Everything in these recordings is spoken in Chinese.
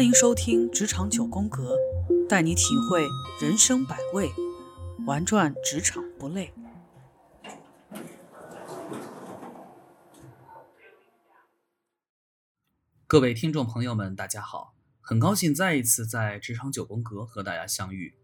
欢迎收听《职场九宫格》，带你体会人生百味，玩转职场不累。各位听众朋友们，大家好，很高兴再一次在《职场九宫格》和大家相遇。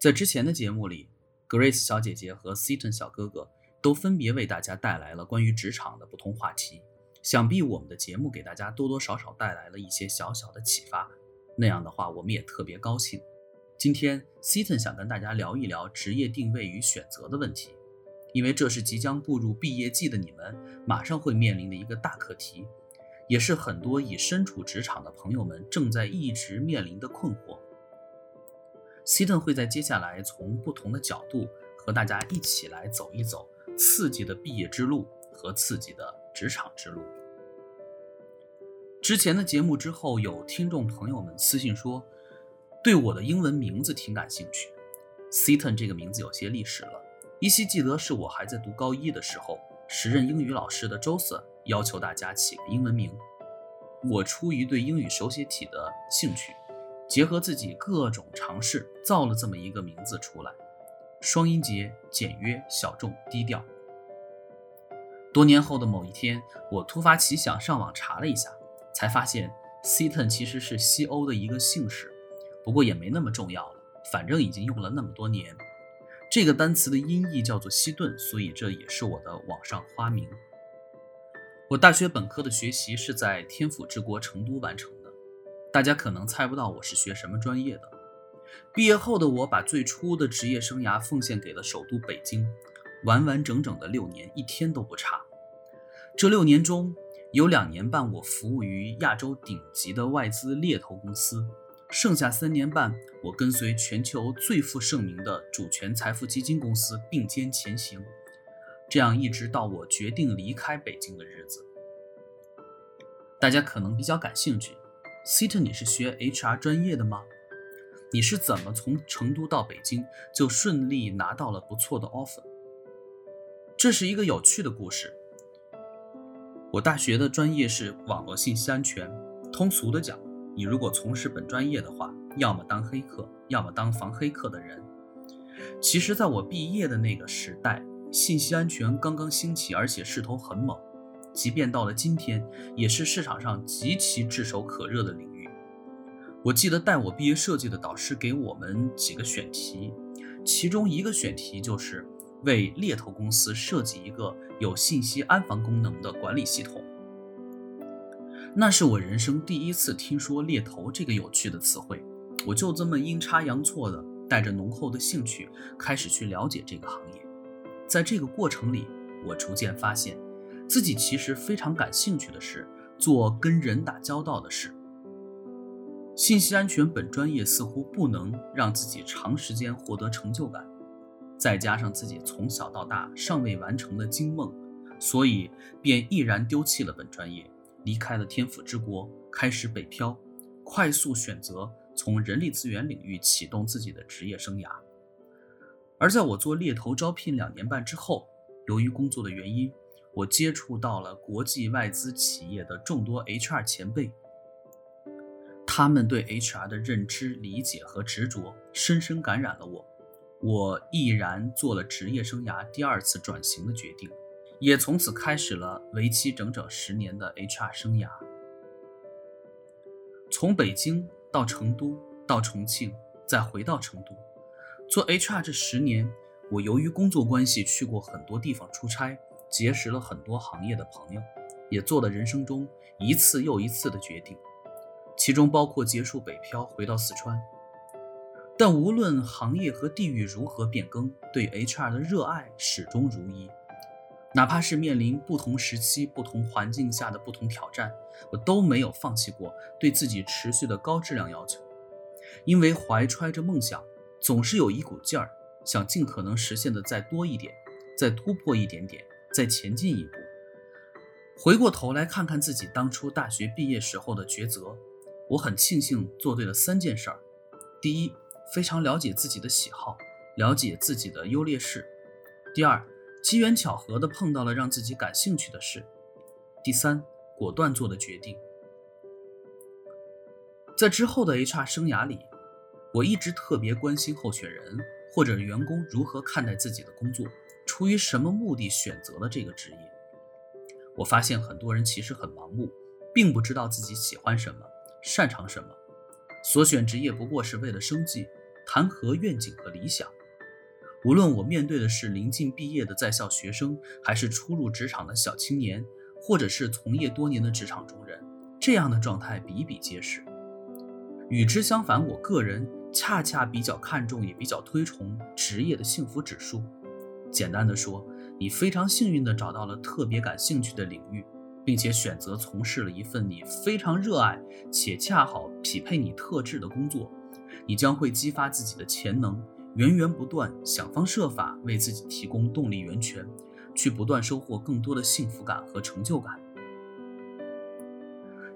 在之前的节目里，Grace 小姐姐和 Seaton 小哥哥都分别为大家带来了关于职场的不同话题。想必我们的节目给大家多多少少带来了一些小小的启发，那样的话我们也特别高兴。今天 Seaton 想跟大家聊一聊职业定位与选择的问题，因为这是即将步入毕业季的你们马上会面临的一个大课题，也是很多已身处职场的朋友们正在一直面临的困惑。s e t o n 会在接下来从不同的角度和大家一起来走一走刺激的毕业之路和刺激的职场之路。之前的节目之后，有听众朋友们私信说，对我的英文名字挺感兴趣。Seaton 这个名字有些历史了，依稀记得是我还在读高一的时候，时任英语老师的 Joseph 要求大家起个英文名。我出于对英语手写体的兴趣，结合自己各种尝试，造了这么一个名字出来：双音节、简约、小众、低调。多年后的某一天，我突发奇想，上网查了一下。才发现，Seaton 其实是西欧的一个姓氏，不过也没那么重要了，反正已经用了那么多年。这个单词的音译叫做西顿，所以这也是我的网上花名。我大学本科的学习是在天府之国成都完成的，大家可能猜不到我是学什么专业的。毕业后的我把最初的职业生涯奉献给了首都北京，完完整整的六年，一天都不差。这六年中，有两年半，我服务于亚洲顶级的外资猎头公司，剩下三年半，我跟随全球最负盛名的主权财富基金公司并肩前行，这样一直到我决定离开北京的日子。大家可能比较感兴趣，Seaton，你是学 HR 专业的吗？你是怎么从成都到北京就顺利拿到了不错的 offer？这是一个有趣的故事。我大学的专业是网络信息安全。通俗的讲，你如果从事本专业的话，要么当黑客，要么当防黑客的人。其实，在我毕业的那个时代，信息安全刚刚兴起，而且势头很猛。即便到了今天，也是市场上极其炙手可热的领域。我记得带我毕业设计的导师给我们几个选题，其中一个选题就是。为猎头公司设计一个有信息安防功能的管理系统，那是我人生第一次听说猎头这个有趣的词汇。我就这么阴差阳错的带着浓厚的兴趣开始去了解这个行业。在这个过程里，我逐渐发现自己其实非常感兴趣的是做跟人打交道的事。信息安全本专业似乎不能让自己长时间获得成就感。再加上自己从小到大尚未完成的惊梦，所以便毅然丢弃了本专业，离开了天府之国，开始北漂，快速选择从人力资源领域启动自己的职业生涯。而在我做猎头招聘两年半之后，由于工作的原因，我接触到了国际外资企业的众多 HR 前辈，他们对 HR 的认知、理解和执着，深深感染了我。我毅然做了职业生涯第二次转型的决定，也从此开始了为期整整十年的 HR 生涯。从北京到成都，到重庆，再回到成都，做 HR 这十年，我由于工作关系去过很多地方出差，结识了很多行业的朋友，也做了人生中一次又一次的决定，其中包括结束北漂回到四川。但无论行业和地域如何变更，对 HR 的热爱始终如一。哪怕是面临不同时期、不同环境下的不同挑战，我都没有放弃过对自己持续的高质量要求。因为怀揣着梦想，总是有一股劲儿，想尽可能实现的再多一点，再突破一点点，再前进一步。回过头来看看自己当初大学毕业时候的抉择，我很庆幸做对了三件事儿。第一，非常了解自己的喜好，了解自己的优劣势。第二，机缘巧合的碰到了让自己感兴趣的事。第三，果断做的决定。在之后的 HR 生涯里，我一直特别关心候选人或者员工如何看待自己的工作，出于什么目的选择了这个职业。我发现很多人其实很盲目，并不知道自己喜欢什么、擅长什么，所选职业不过是为了生计，谈何愿景和理想？无论我面对的是临近毕业的在校学生，还是初入职场的小青年，或者是从业多年的职场中人，这样的状态比比皆是。与之相反，我个人恰恰比较看重，也比较推崇职业的幸福指数。简单的说，你非常幸运地找到了特别感兴趣的领域，并且选择从事了一份你非常热爱且恰好匹配你特质的工作，你将会激发自己的潜能，源源不断，想方设法为自己提供动力源泉，去不断收获更多的幸福感和成就感。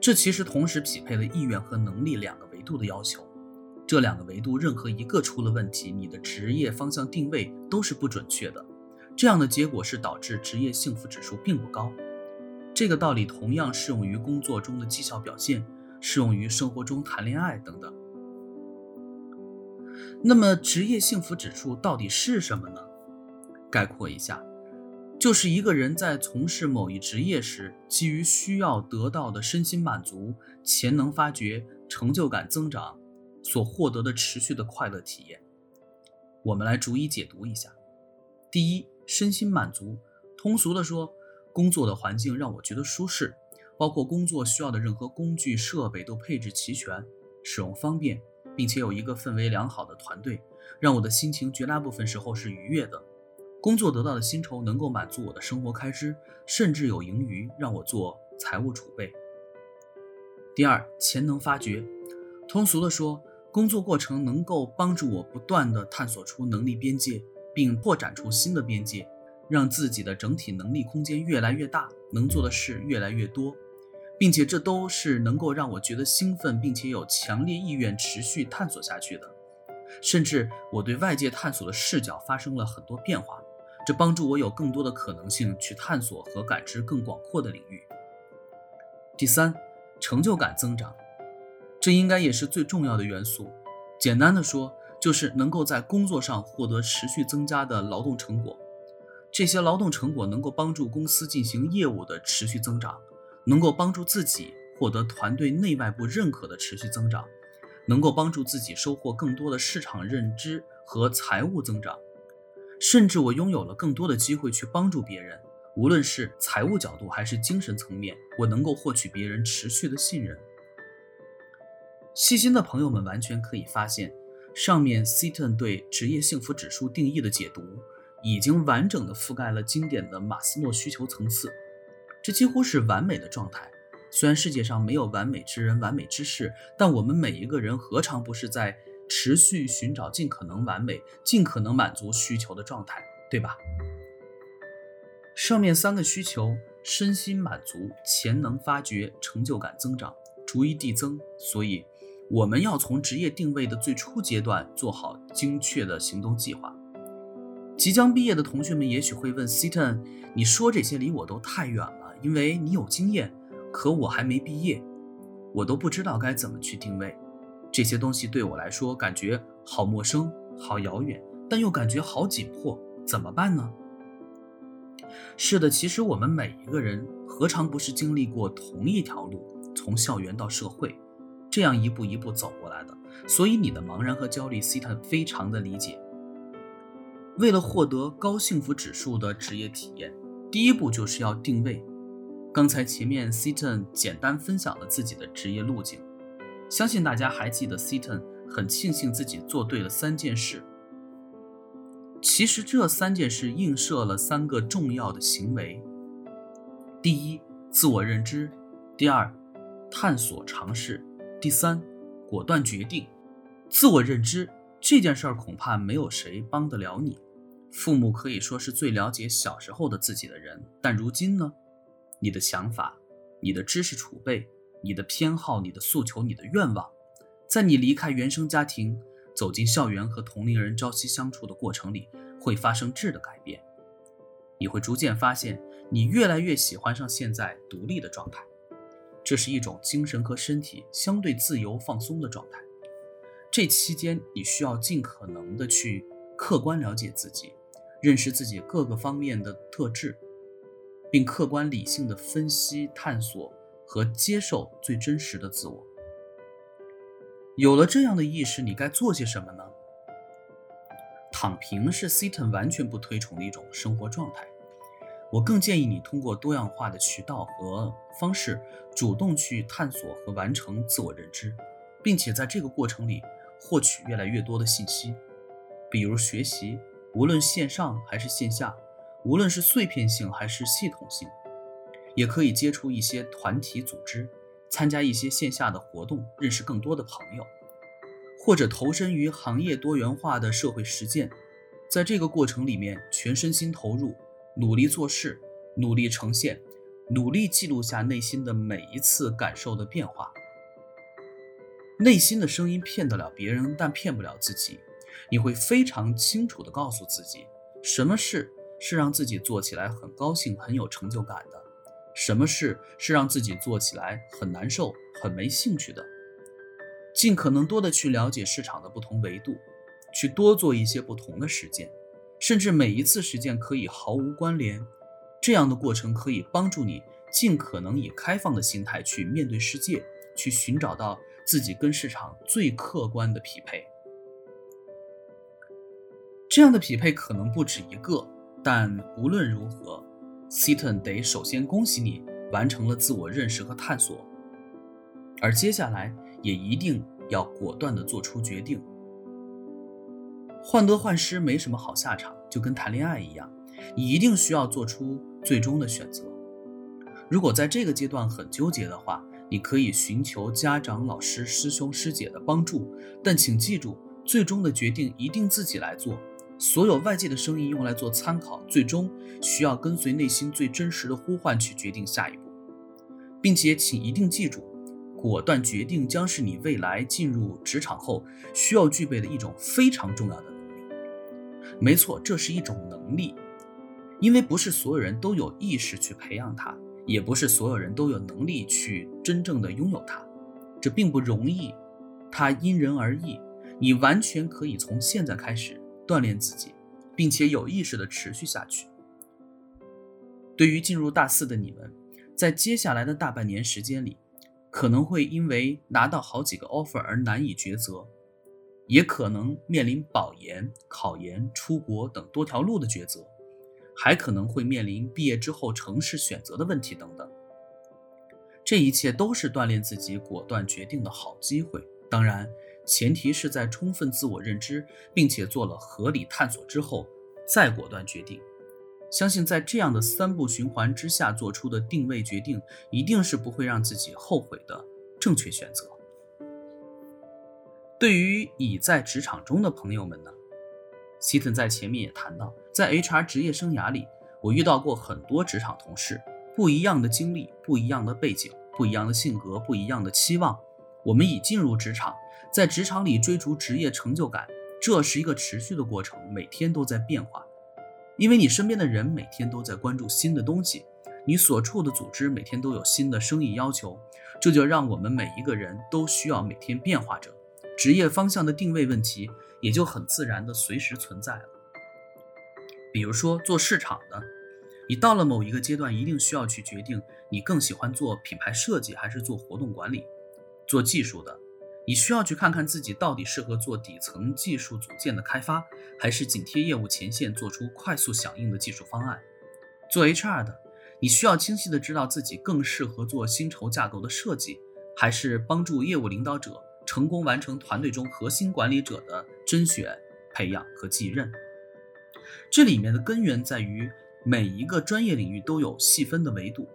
这其实同时匹配了意愿和能力两个维度的要求，这两个维度任何一个出了问题，你的职业方向定位都是不准确的。这样的结果是导致职业幸福指数并不高。这个道理同样适用于工作中的绩效表现，适用于生活中谈恋爱等等。那么，职业幸福指数到底是什么呢？概括一下。就是一个人在从事某一职业时，基于需要得到的身心满足、潜能发掘、成就感增长所获得的持续的快乐体验。我们来逐一解读一下。第一，身心满足。通俗的说，工作的环境让我觉得舒适，包括工作需要的任何工具设备都配置齐全，使用方便，并且有一个氛围良好的团队，让我的心情绝大部分时候是愉悦的。工作得到的薪酬能够满足我的生活开支，甚至有盈余让我做财务储备。第二，潜能发掘，通俗的说，工作过程能够帮助我不断的探索出能力边界，并拓展出新的边界，让自己的整体能力空间越来越大，能做的事越来越多，并且这都是能够让我觉得兴奋，并且有强烈意愿持续探索下去的，甚至我对外界探索的视角发生了很多变化。这帮助我有更多的可能性去探索和感知更广阔的领域。第三，成就感增长，这应该也是最重要的元素。简单的说，就是能够在工作上获得持续增加的劳动成果。这些劳动成果能够帮助公司进行业务的持续增长，能够帮助自己获得团队内外部认可的持续增长，能够帮助自己收获更多的市场认知和财务增长。甚至我拥有了更多的机会去帮助别人，无论是财务角度还是精神层面，我能够获取别人持续的信任。细心的朋友们完全可以发现，上面 Seton 对职业幸福指数定义的解读，已经完整的覆盖了经典的马斯诺需求层次，这几乎是完美的状态。虽然世界上没有完美之人、完美之事，但我们每一个人何尝不是在？持续寻找尽可能完美、尽可能满足需求的状态，对吧？上面三个需求：身心满足、潜能发掘、成就感增长，逐一递增。所以，我们要从职业定位的最初阶段做好精确的行动计划。即将毕业的同学们也许会问 s e t o n 你说这些离我都太远了，因为你有经验，可我还没毕业，我都不知道该怎么去定位。这些东西对我来说感觉好陌生、好遥远，但又感觉好紧迫，怎么办呢？是的，其实我们每一个人何尝不是经历过同一条路，从校园到社会，这样一步一步走过来的。所以你的茫然和焦虑，Siton 非常的理解。为了获得高幸福指数的职业体验，第一步就是要定位。刚才前面 Siton 简单分享了自己的职业路径。相信大家还记得 s e t o n 很庆幸自己做对了三件事。其实这三件事映射了三个重要的行为：第一，自我认知；第二，探索尝试；第三，果断决定。自我认知这件事儿恐怕没有谁帮得了你。父母可以说是最了解小时候的自己的人，但如今呢？你的想法，你的知识储备。你的偏好、你的诉求、你的愿望，在你离开原生家庭，走进校园和同龄人朝夕相处的过程里，会发生质的改变。你会逐渐发现，你越来越喜欢上现在独立的状态。这是一种精神和身体相对自由放松的状态。这期间，你需要尽可能的去客观了解自己，认识自己各个方面的特质，并客观理性的分析、探索和接受最真实的自我。有了这样的意识，你该做些什么呢？躺平是 Seton 完全不推崇的一种生活状态。我更建议你通过多样化的渠道和方式，主动去探索和完成自我认知，并且在这个过程里获取越来越多的信息，比如学习，无论线上还是线下，无论是碎片性还是系统性，也可以接触一些团体组织，参加一些线下的活动，认识更多的朋友，或者投身于行业多元化的社会实践，在这个过程里面全身心投入。努力做事，努力呈现，努力记录下内心的每一次感受的变化。内心的声音骗得了别人，但骗不了自己。你会非常清楚地告诉自己，什么事是让自己做起来很高兴、很有成就感的，什么事是让自己做起来很难受、很没兴趣的。尽可能多的去了解市场的不同维度，去多做一些不同的实践。甚至每一次实践可以毫无关联，这样的过程可以帮助你尽可能以开放的心态去面对世界，去寻找到自己跟市场最客观的匹配。这样的匹配可能不止一个，但无论如何，Seaton 得首先恭喜你完成了自我认识和探索，而接下来也一定要果断地做出决定。患得患失没什么好下场，就跟谈恋爱一样，你一定需要做出最终的选择。如果在这个阶段很纠结的话，你可以寻求家长、老师、师兄、师姐的帮助，但请记住，最终的决定一定自己来做。所有外界的声音用来做参考，最终需要跟随内心最真实的呼唤去决定下一步，并且请一定记住，果断决定将是你未来进入职场后需要具备的一种非常重要的能力。没错，这是一种能力，因为不是所有人都有意识去培养它，也不是所有人都有能力去真正的拥有它，这并不容易，它因人而异。你完全可以从现在开始锻炼自己，并且有意识的持续下去。对于进入大四的你们，在接下来的大半年时间里，可能会因为拿到好几个 offer 而难以抉择。也可能面临保研、考研、出国等多条路的抉择，还可能会面临毕业之后城市选择的问题等等。这一切都是锻炼自己果断决定的好机会。当然，前提是在充分自我认知并且做了合理探索之后再果断决定。相信在这样的三步循环之下做出的定位决定，一定是不会让自己后悔的正确选择。对于已在职场中的朋友们呢，希特在前面也谈到，在 HR 职业生涯里，我遇到过很多职场同事，不一样的经历，不一样的背景，不一样的性格，不一样的期望。我们已进入职场，在职场里追逐职业成就感，这是一个持续的过程，每天都在变化。因为你身边的人每天都在关注新的东西，你所处的组织每天都有新的生意要求，这就让我们每一个人都需要每天变化着。职业方向的定位问题也就很自然的随时存在了。比如说做市场的，你到了某一个阶段，一定需要去决定你更喜欢做品牌设计还是做活动管理。做技术的，你需要去看看自己到底适合做底层技术组件的开发，还是紧贴业务前线做出快速响应的技术方案。做 HR 的，你需要清晰的知道自己更适合做薪酬架构的设计，还是帮助业务领导者。成功完成团队中核心管理者的甄选、培养和继任，这里面的根源在于每一个专业领域都有细分的维度，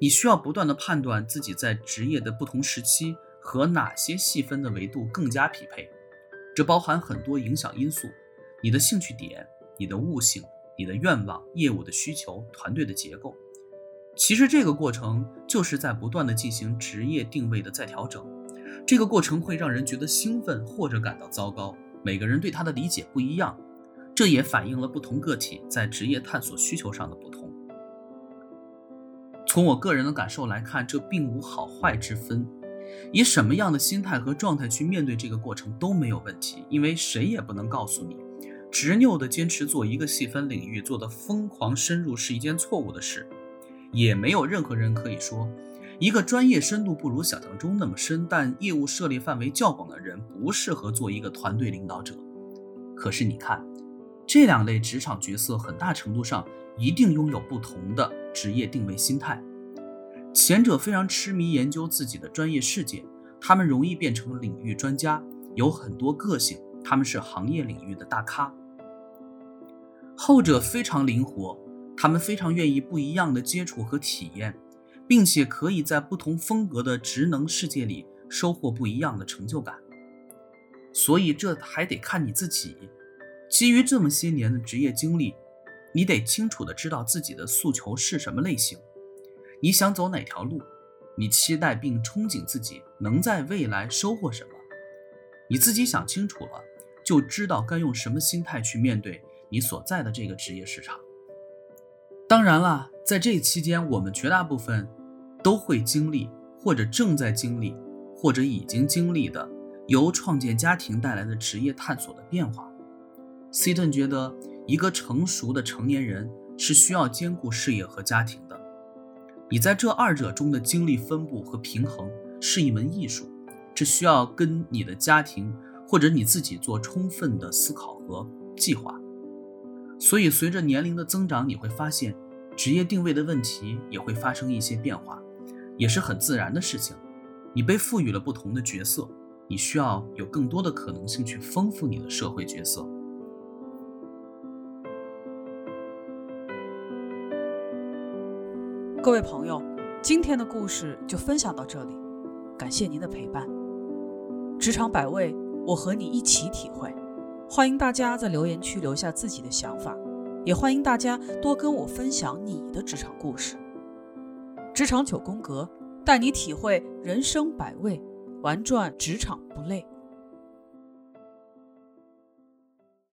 你需要不断的判断自己在职业的不同时期和哪些细分的维度更加匹配。这包含很多影响因素：你的兴趣点、你的悟性、你的愿望、业务的需求、团队的结构。其实这个过程就是在不断的进行职业定位的再调整。这个过程会让人觉得兴奋或者感到糟糕，每个人对它的理解不一样，这也反映了不同个体在职业探索需求上的不同。从我个人的感受来看，这并无好坏之分。以什么样的心态和状态去面对这个过程都没有问题，因为谁也不能告诉你，执拗的坚持做一个细分领域做的疯狂深入是一件错误的事，也没有任何人可以说，一个专业深度不如想象中那么深，但业务涉猎范围较广的人不适合做一个团队领导者。可是你看，这两类职场角色很大程度上一定拥有不同的职业定位心态。前者非常痴迷研究自己的专业世界，他们容易变成领域专家，有很多个性，他们是行业领域的大咖。后者非常灵活，他们非常愿意不一样的接触和体验，并且可以在不同风格的职能世界里收获不一样的成就感。所以这还得看你自己。基于这么些年的职业经历，你得清楚的知道自己的诉求是什么类型。你想走哪条路？你期待并憧憬自己能在未来收获什么？你自己想清楚了，就知道该用什么心态去面对你所在的这个职业市场。当然了，在这期间，我们绝大部分都会经历，或者正在经历，或者已经经历的由创建家庭带来的职业探索的变化。c t o n 觉得，一个成熟的成年人是需要兼顾事业和家庭。你在这二者中的精力分布和平衡是一门艺术，这需要跟你的家庭或者你自己做充分的思考和计划。所以，随着年龄的增长，你会发现职业定位的问题也会发生一些变化，也是很自然的事情。你被赋予了不同的角色，你需要有更多的可能性去丰富你的社会角色。各位朋友，今天的故事就分享到这里，感谢您的陪伴。职场百味，我和你一起体会。欢迎大家在留言区留下自己的想法，也欢迎大家多跟我分享你的职场故事。职场九宫格带你体会人生百味，玩转职场不累。